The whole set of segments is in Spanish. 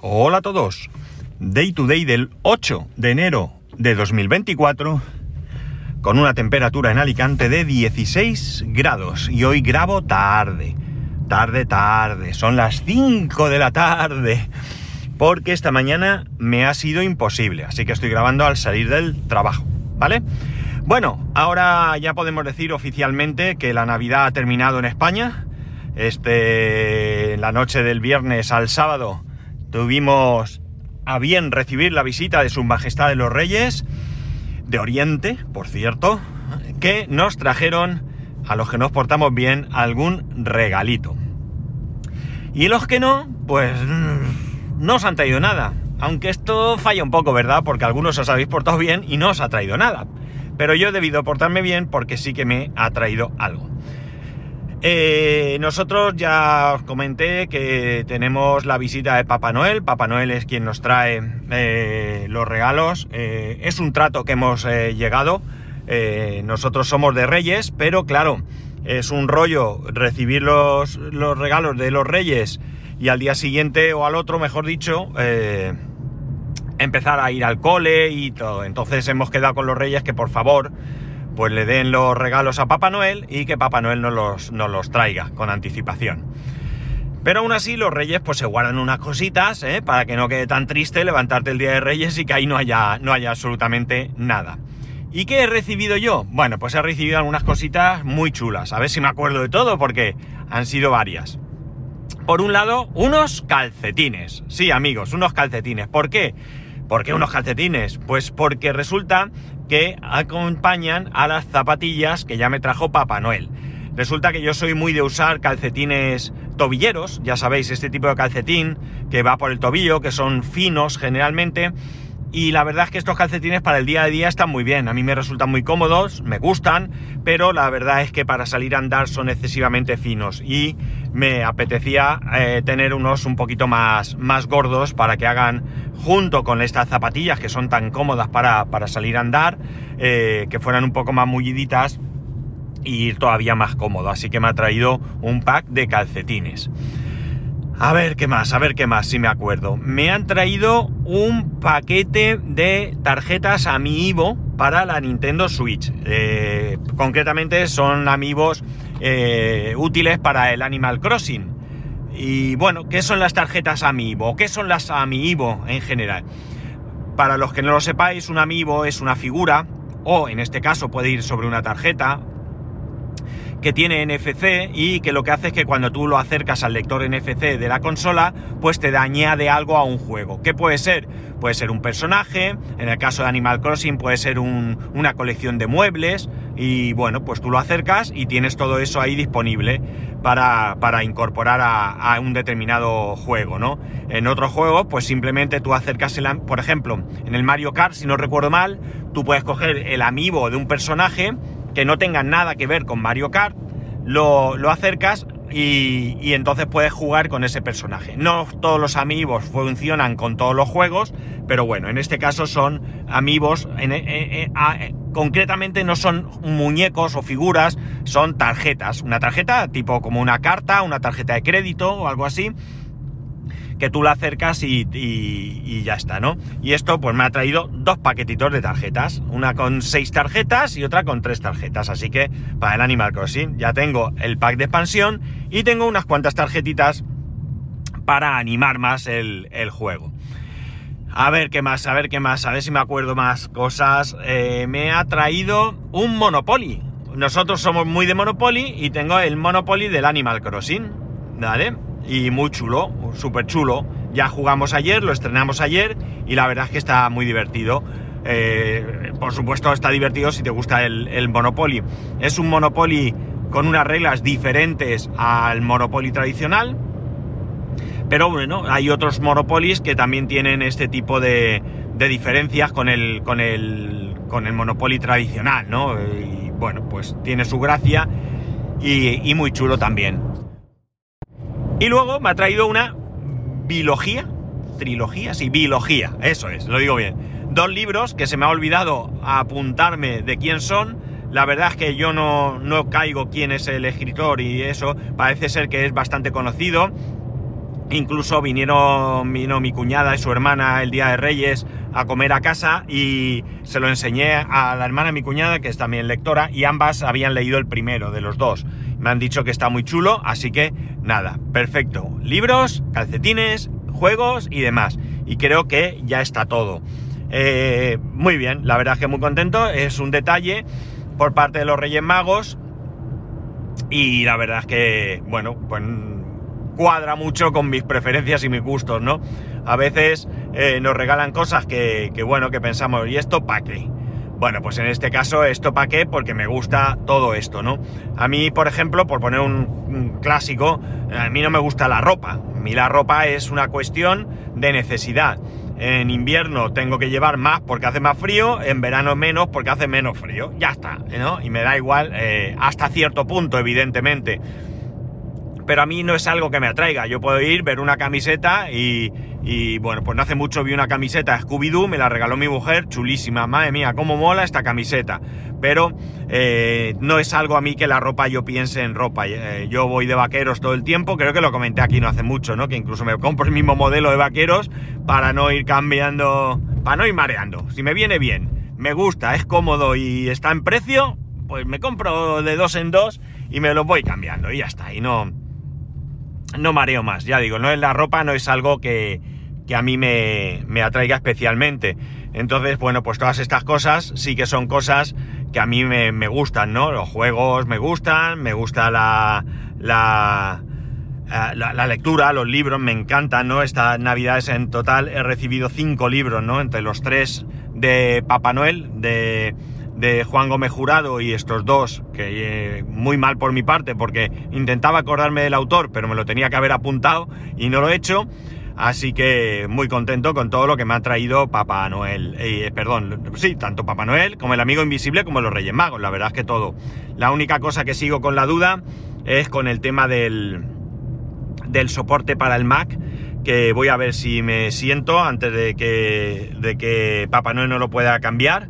Hola a todos. Day to day del 8 de enero de 2024 con una temperatura en Alicante de 16 grados y hoy grabo tarde. Tarde, tarde. Son las 5 de la tarde. Porque esta mañana me ha sido imposible. Así que estoy grabando al salir del trabajo. ¿Vale? Bueno, ahora ya podemos decir oficialmente que la Navidad ha terminado en España. Este, la noche del viernes al sábado tuvimos a bien recibir la visita de Su Majestad de los Reyes de Oriente, por cierto, que nos trajeron, a los que nos portamos bien, algún regalito. Y los que no, pues no os han traído nada. Aunque esto falla un poco, ¿verdad? Porque algunos os habéis portado bien y no os ha traído nada. Pero yo he debido portarme bien porque sí que me ha traído algo. Eh, nosotros ya os comenté que tenemos la visita de Papá Noel. Papá Noel es quien nos trae eh, los regalos. Eh, es un trato que hemos llegado. nosotros somos de Reyes, pero claro, es un rollo recibir los, los, regalos de los Reyes y al día siguiente o al otro, mejor dicho, empezar a ir al cole y todo. Entonces hemos quedado con los Reyes que por favor pues le den los regalos a Papá Noel y que Papá Noel nos los, los traiga con anticipación. Pero aún así los reyes pues se guardan unas cositas ¿eh? para que no quede tan triste levantarte el día de reyes y que ahí no haya, no haya absolutamente nada. ¿Y qué he recibido yo? Bueno, pues he recibido algunas cositas muy chulas. A ver si me acuerdo de todo porque han sido varias. Por un lado, unos calcetines. Sí, amigos, unos calcetines. ¿Por qué? ¿Por qué unos calcetines? Pues porque resulta que acompañan a las zapatillas que ya me trajo Papá Noel. Resulta que yo soy muy de usar calcetines tobilleros, ya sabéis, este tipo de calcetín que va por el tobillo, que son finos generalmente, y la verdad es que estos calcetines para el día a día están muy bien, a mí me resultan muy cómodos, me gustan, pero la verdad es que para salir a andar son excesivamente finos y me apetecía eh, tener unos un poquito más, más gordos para que hagan junto con estas zapatillas que son tan cómodas para, salir a andar, eh, que fueran un poco más mulliditas y ir todavía más cómodo. Así que me ha traído un pack de calcetines. A ver qué más, a ver qué más, si me acuerdo. Me han traído un paquete de tarjetas Amiibo para la Nintendo Switch. Eh, concretamente son amigos eh, útiles para el Animal Crossing. Y bueno, ¿qué son las tarjetas Amiibo? ¿Qué son las Amiibo en general? Para los que no lo sepáis, un Amiibo es una figura, o en este caso puede ir sobre una tarjeta, que tiene NFC y que lo que hace es que cuando tú lo acercas al lector NFC de la consola, pues te añade algo a un juego. ¿Qué puede ser? Puede ser un personaje, en el caso de Animal Crossing puede ser una colección de muebles y bueno, pues tú lo acercas y tienes todo eso ahí disponible para, incorporar a, un determinado juego, ¿no? En otro juego, pues simplemente tú acercas, el, por ejemplo, en el Mario Kart, si no recuerdo mal, tú puedes coger el amiibo de un personaje que no tengan nada que ver con Mario Kart, lo, acercas y, entonces puedes jugar con ese personaje. No todos los amigos funcionan con todos los juegos, pero bueno, en este caso son amigos, concretamente no son muñecos o figuras, son tarjetas. Una tarjeta tipo como una carta, una tarjeta de crédito o algo así, que tú la acercas y, ya está, ¿no? Y esto pues me ha traído dos paquetitos de tarjetas, una con seis tarjetas y otra con tres tarjetas, así que para el Animal Crossing ya tengo el pack de expansión y tengo unas cuantas tarjetitas para animar más el, juego. A ver qué más, a ver qué más, a ver si me acuerdo más cosas. Eh, me ha traído un Monopoly. Nosotros somos muy de Monopoly y tengo el Monopoly del Animal Crossing. ¿Vale? Y muy chulo, súper chulo. Ya jugamos ayer, lo estrenamos ayer y la verdad es que está muy divertido. Eh, por supuesto está divertido si te gusta el, Monopoly. Es un Monopoly con unas reglas diferentes al Monopoly tradicional. Pero bueno, hay otros Monopolies que también tienen este tipo de, de diferencias con el, con, el, con el Monopoly tradicional, ¿no? Y bueno, pues tiene su gracia y muy chulo también. Y luego me ha traído una biología, trilogía, sí, biología, eso es, lo digo bien. Dos libros que se me ha olvidado apuntarme de quién son. La verdad es que yo no, no caigo quién es el escritor y eso, parece ser que es bastante conocido. Incluso vinieron, vino mi cuñada y su hermana el día de Reyes a comer a casa y se lo enseñé a la hermana de mi cuñada, que es también lectora, y ambas habían leído el primero de los dos. Me han dicho que está muy chulo, así que nada, perfecto. Libros, calcetines, juegos y demás. Y creo que ya está todo. Eh, muy bien, la verdad es que muy contento. Es un detalle por parte de los Reyes Magos. Y la verdad es que, bueno, pues cuadra mucho con mis preferencias y mis gustos, ¿no? A veces eh, nos regalan cosas que, bueno, que pensamos, ¿y esto para qué? Bueno, pues en este caso, ¿esto para qué? Porque me gusta todo esto, ¿no? A mí, por ejemplo, por poner un, clásico, a mí no me gusta la ropa. A mí la ropa es una cuestión de necesidad. En invierno tengo que llevar más porque hace más frío, en verano menos porque hace menos frío. Ya está, ¿no? Y me da igual eh, hasta cierto punto, evidentemente pero a mí no es algo que me atraiga. Yo puedo ir, ver una camiseta y, bueno, pues no hace mucho vi una camiseta Scooby-Doo, me la regaló mi mujer, chulísima, madre mía, cómo mola esta camiseta. Pero eh, no es algo a mí que la ropa yo piense en ropa. Eh, yo voy de vaqueros todo el tiempo, creo que lo comenté aquí no hace mucho, ¿no? Que incluso me compro el mismo modelo de vaqueros para no ir cambiando, para no ir mareando. Si me viene bien, me gusta, es cómodo y está en precio, pues me compro de dos en dos y me lo voy cambiando y ya está. Y no, no mareo más. Ya digo, no es la ropa, no es algo que, a mí me, atraiga especialmente. Entonces, bueno, pues todas estas cosas sí que son cosas que a mí me, gustan, ¿no? Los juegos me gustan, me gusta la, la, eh, la, la, lectura, los libros me encantan, ¿no? Estas navidades en total he recibido cinco libros, ¿no? Entre los tres de Papá Noel, de de Juan Gómez Jurado y estos dos, que eh, muy mal por mi parte porque intentaba acordarme del autor, pero me lo tenía que haber apuntado y no lo he hecho. Así que muy contento con todo lo que me ha traído Papá Noel. Eh, perdón, sí, tanto Papá Noel como el amigo invisible como los Reyes Magos, la verdad es que todo. La única cosa que sigo con la duda es con el tema del, del soporte para el Mac, que voy a ver si me siento antes de que, de que Papá Noel no lo pueda cambiar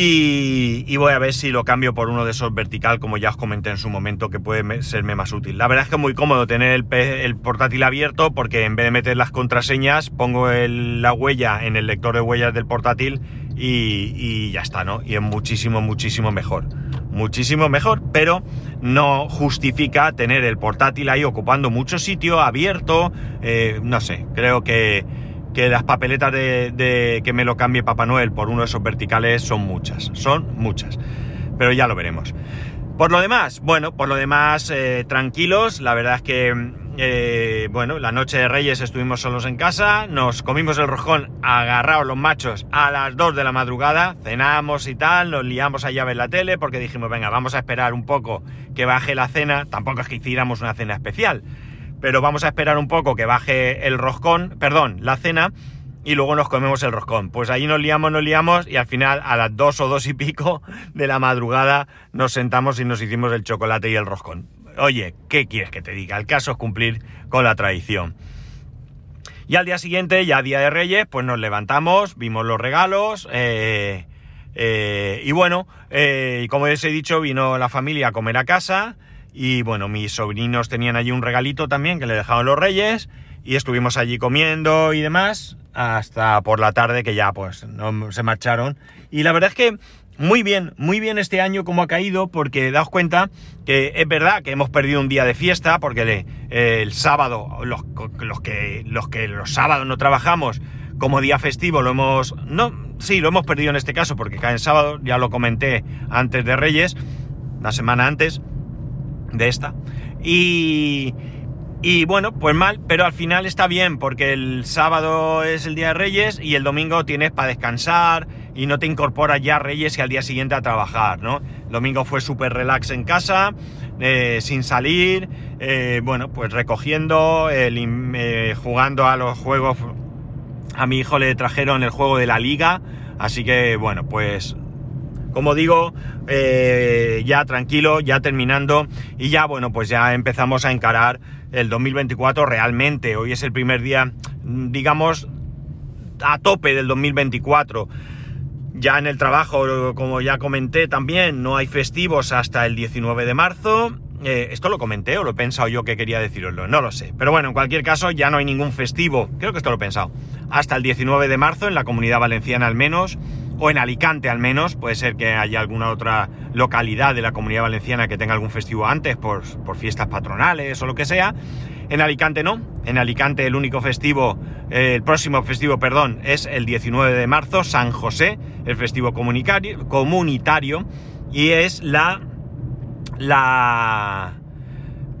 y, voy a ver si lo cambio por uno de esos vertical, como ya os comenté en su momento, que puede serme más útil. La verdad es que es muy cómodo tener el, portátil abierto porque en vez de meter las contraseñas, pongo la huella en el lector de huellas del portátil y, ya está, ¿no? Y es muchísimo, muchísimo mejor. Muchísimo mejor, pero no justifica tener el portátil ahí ocupando mucho sitio, abierto, eh, no sé, creo que que las papeletas de, que me lo cambie Papá Noel por uno de esos verticales son muchas, son muchas. Pero ya lo veremos. Por lo demás, bueno, por lo demás, eh, tranquilos. La verdad es que, eh, bueno, la noche de Reyes estuvimos solos en casa, nos comimos el rojón agarrados los machos a las 2 de la madrugada, cenamos y tal, nos liamos a llave en la tele porque dijimos, venga, vamos a esperar un poco que baje la cena. Tampoco es que hiciéramos una cena especial pero vamos a esperar un poco que baje el roscón, perdón, la cena, y luego nos comemos el roscón. Pues ahí nos liamos, nos liamos, y al final a las dos o dos y pico de la madrugada nos sentamos y nos hicimos el chocolate y el roscón. Oye, ¿qué quieres que te diga? El caso es cumplir con la tradición. Y al día siguiente, ya día de Reyes, pues nos levantamos, vimos los regalos, eh, eh, y bueno, eh, como les he dicho, vino la familia a comer a casa, y bueno, mis sobrinos tenían allí un regalito también que le dejaron los reyes y estuvimos allí comiendo y demás hasta por la tarde que ya pues no, se marcharon. Y la verdad es que muy bien, muy bien este año como ha caído porque daos cuenta que es verdad que hemos perdido un día de fiesta porque el sábado, los, los, que, los que los sábados no trabajamos como día festivo lo hemos... No, sí, lo hemos perdido en este caso porque cae en sábado, ya lo comenté antes de Reyes, la semana antes de esta. Y, y bueno, pues mal, pero al final está bien, porque el sábado es el día de Reyes y el domingo tienes para descansar y no te incorporas ya Reyes y al día siguiente a trabajar, ¿no? El domingo fue súper relax en casa, eh, sin salir, eh, bueno, pues recogiendo, eh, jugando a los juegos. A mi hijo le trajeron el juego de la liga, así que bueno, pues como digo, eh, ya tranquilo, ya terminando y ya, bueno, pues ya empezamos a encarar el 2024 realmente. Hoy es el primer día, digamos, a tope del 2024. Ya en el trabajo, como ya comenté también, no hay festivos hasta el 19 de marzo. eh, esto lo comenté o lo he pensado yo que quería deciroslo, no lo sé. Pero bueno, en cualquier caso ya no hay ningún festivo, creo que esto lo he pensado, hasta el 19 de marzo en la comunidad valenciana al menos, o en Alicante al menos, puede ser que haya alguna otra localidad de la comunidad valenciana que tenga algún festivo antes por, por fiestas patronales o lo que sea. En Alicante no, en Alicante el único festivo, eh, el próximo festivo, perdón, es el 19 de marzo, San José, el festivo comunitario, y es la la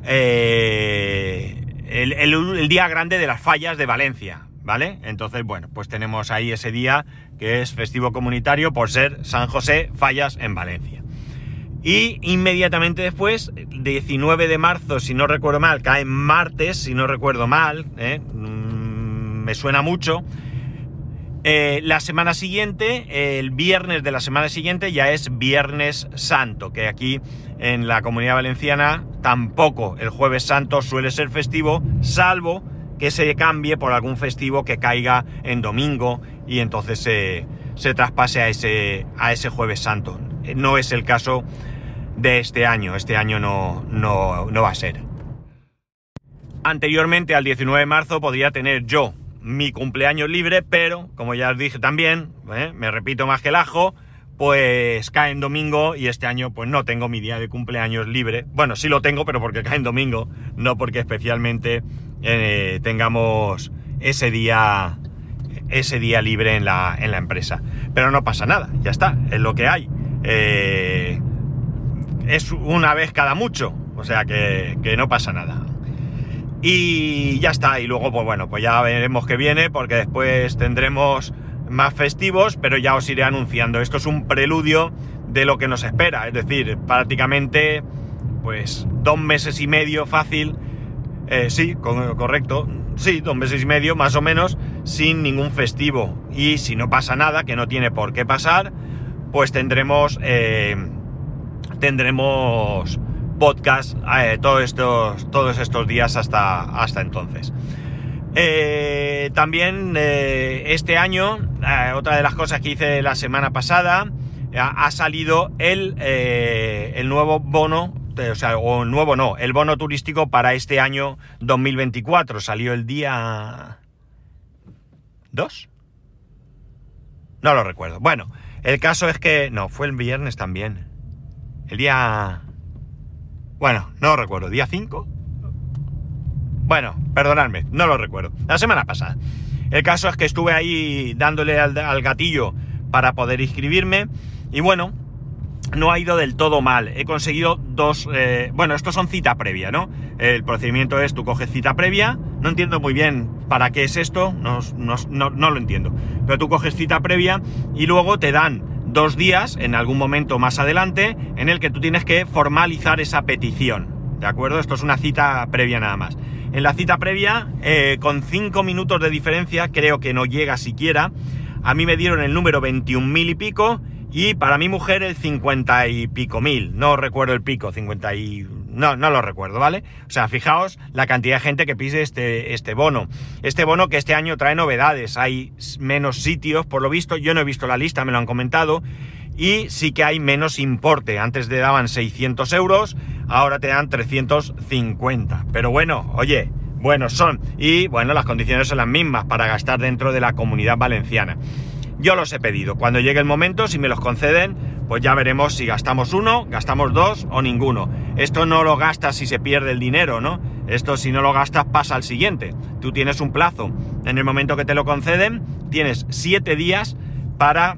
eh, el, día grande de las fallas de Valencia, ¿vale? Entonces, bueno, pues tenemos ahí ese día que es festivo comunitario por ser San José Fallas en Valencia. Y inmediatamente después, 19 de marzo, si no recuerdo mal, cae martes, si no recuerdo mal, ¿eh? mm, me suena mucho, eh, la semana siguiente, el viernes de la semana siguiente ya es Viernes Santo, que aquí en la comunidad valenciana tampoco el jueves santo suele ser festivo, salvo que se cambie por algún festivo que caiga en domingo y entonces se, se traspase a ese, a ese jueves santo. No es el caso de este año, este año no, no, no va a ser. Anteriormente al 19 de marzo podría tener yo mi cumpleaños libre, pero como ya os dije también, ¿eh? me repito más que el ajo, pues cae en domingo y este año pues no tengo mi día de cumpleaños libre. Bueno, sí lo tengo, pero porque cae en domingo, no porque especialmente eh, tengamos ese día ese día libre en la, en la empresa. Pero no pasa nada, ya está, es lo que hay. Eh, es una vez cada mucho, o sea que, que no pasa nada. Y ya está, y luego pues bueno, pues ya veremos qué viene, porque después tendremos más festivos, pero ya os iré anunciando. Esto es un preludio de lo que nos espera, es decir, prácticamente pues dos meses y medio fácil, eh, sí, correcto, sí, dos meses y medio más o menos, sin ningún festivo. Y si no pasa nada, que no tiene por qué pasar, pues tendremos, eh, tendremos podcast eh, todos, estos, todos estos días hasta, hasta entonces. También este año, otra de las cosas que hice la semana pasada, ha salido el, el nuevo bono, o sea, o nuevo no, el bono turístico para este año 2024. Salió el día... ¿Dos? No lo recuerdo. Bueno, el caso es que... No, fue el viernes también. El día... Bueno, no lo recuerdo. ¿Día 5? Bueno, perdonadme, no lo recuerdo. La semana pasada. El caso es que estuve ahí dándole al, gatillo para poder inscribirme. Y bueno, no ha ido del todo mal. He conseguido dos... Eh, bueno, estos son cita previa, ¿no? El procedimiento es, tú coges cita previa. No entiendo muy bien para qué es esto. No, no, no lo entiendo. Pero tú coges cita previa y luego te dan dos días, en algún momento más adelante, en el que tú tienes que formalizar esa petición. ¿De acuerdo? Esto es una cita previa nada más. En la cita previa, eh, con cinco minutos de diferencia, creo que no llega siquiera, a mí me dieron el número 21.000 y pico y para mi mujer el 50 y pico mil. No recuerdo el pico, 50 y no, no lo recuerdo, ¿vale? O sea, fijaos la cantidad de gente que pise este, este bono. Este bono que este año trae novedades. Hay menos sitios, por lo visto. Yo no he visto la lista, me lo han comentado. Y sí que hay menos importe. Antes te daban 600 euros, ahora te dan 350. Pero bueno, oye, buenos son. Y bueno, las condiciones son las mismas para gastar dentro de la comunidad valenciana. Yo los he pedido. Cuando llegue el momento, si me los conceden, pues ya veremos si gastamos uno, gastamos dos o ninguno. Esto no lo gastas si se pierde el dinero, ¿no? Esto si no lo gastas pasa al siguiente. Tú tienes un plazo. En el momento que te lo conceden, tienes siete días para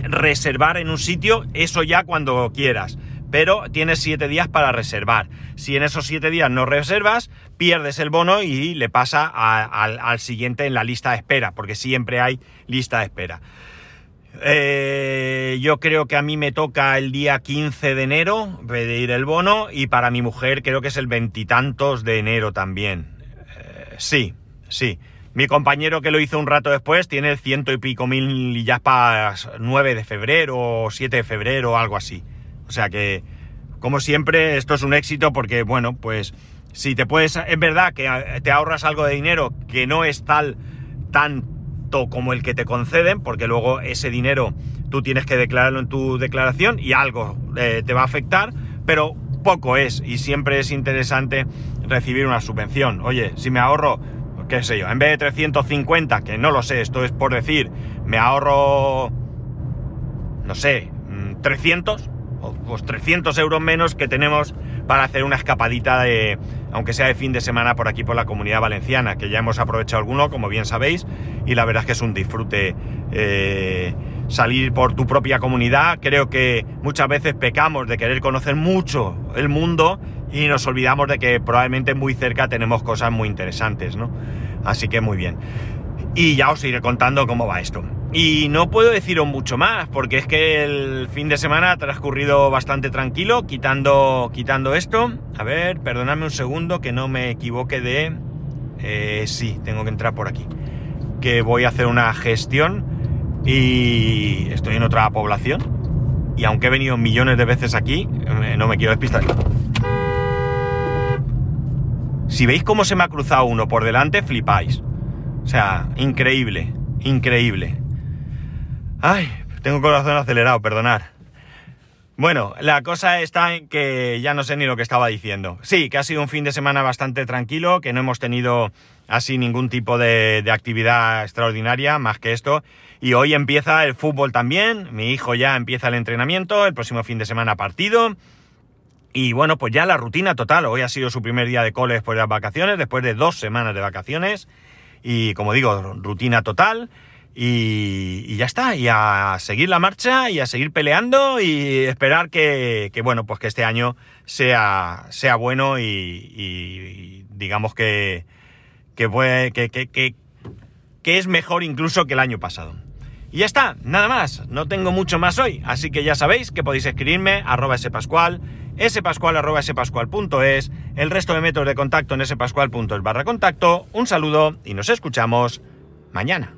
reservar en un sitio, eso ya cuando quieras pero tienes siete días para reservar. Si en esos siete días no reservas, pierdes el bono y le pasa al siguiente en la lista de espera, porque siempre hay lista de espera. Eh, yo creo que a mí me toca el día 15 de enero pedir el bono y para mi mujer creo que es el veintitantos de enero también. Eh, sí, sí. Mi compañero que lo hizo un rato después tiene ciento y pico mil y ya para 9 de febrero o 7 de febrero o algo así. O sea que, como siempre, esto es un éxito porque, bueno, pues si te puedes, es verdad que te ahorras algo de dinero que no es tal, tanto como el que te conceden, porque luego ese dinero tú tienes que declararlo en tu declaración y algo eh, te va a afectar, pero poco es y siempre es interesante recibir una subvención. Oye, si me ahorro, qué sé yo, en vez de 350, que no lo sé, esto es por decir, me ahorro, no sé, 300, mm, pues 300 euros menos que tenemos para hacer una escapadita de, aunque sea de fin de semana por aquí por la comunidad valenciana, que ya hemos aprovechado alguno, como bien sabéis, y la verdad es que es un disfrute eh, salir por tu propia comunidad. Creo que muchas veces pecamos de querer conocer mucho el mundo y nos olvidamos de que probablemente muy cerca tenemos cosas muy interesantes, ¿no? Así que muy bien. Y ya os iré contando cómo va esto. Y no puedo deciros mucho más, porque es que el fin de semana ha transcurrido bastante tranquilo, quitando, quitando esto. A ver, perdonadme un segundo que no me equivoque de... Eh, sí, tengo que entrar por aquí. Que voy a hacer una gestión y estoy en otra población. Y aunque he venido millones de veces aquí, eh, no me quiero despistar. Si veis cómo se me ha cruzado uno por delante, flipáis. O sea, increíble, increíble. Ay, tengo corazón acelerado, perdonar. Bueno, la cosa está en que ya no sé ni lo que estaba diciendo. Sí, que ha sido un fin de semana bastante tranquilo, que no hemos tenido así ningún tipo de, actividad extraordinaria más que esto. Y hoy empieza el fútbol también, mi hijo ya empieza el entrenamiento, el próximo fin de semana partido. Y bueno, pues ya la rutina total. Hoy ha sido su primer día de cole después de las vacaciones, después de dos semanas de vacaciones. Y como digo, rutina total. Y, ya está, y a seguir la marcha y a seguir peleando y esperar que, bueno, pues que este año sea, sea bueno y, digamos que, que, que, que es mejor incluso que el año pasado. Y ya está, nada más, no tengo mucho más hoy, así que ya sabéis que podéis escribirme arroba spascual, spascual arroba spascual.es, el resto de métodos de contacto en spascual.es barra contacto, un saludo y nos escuchamos mañana.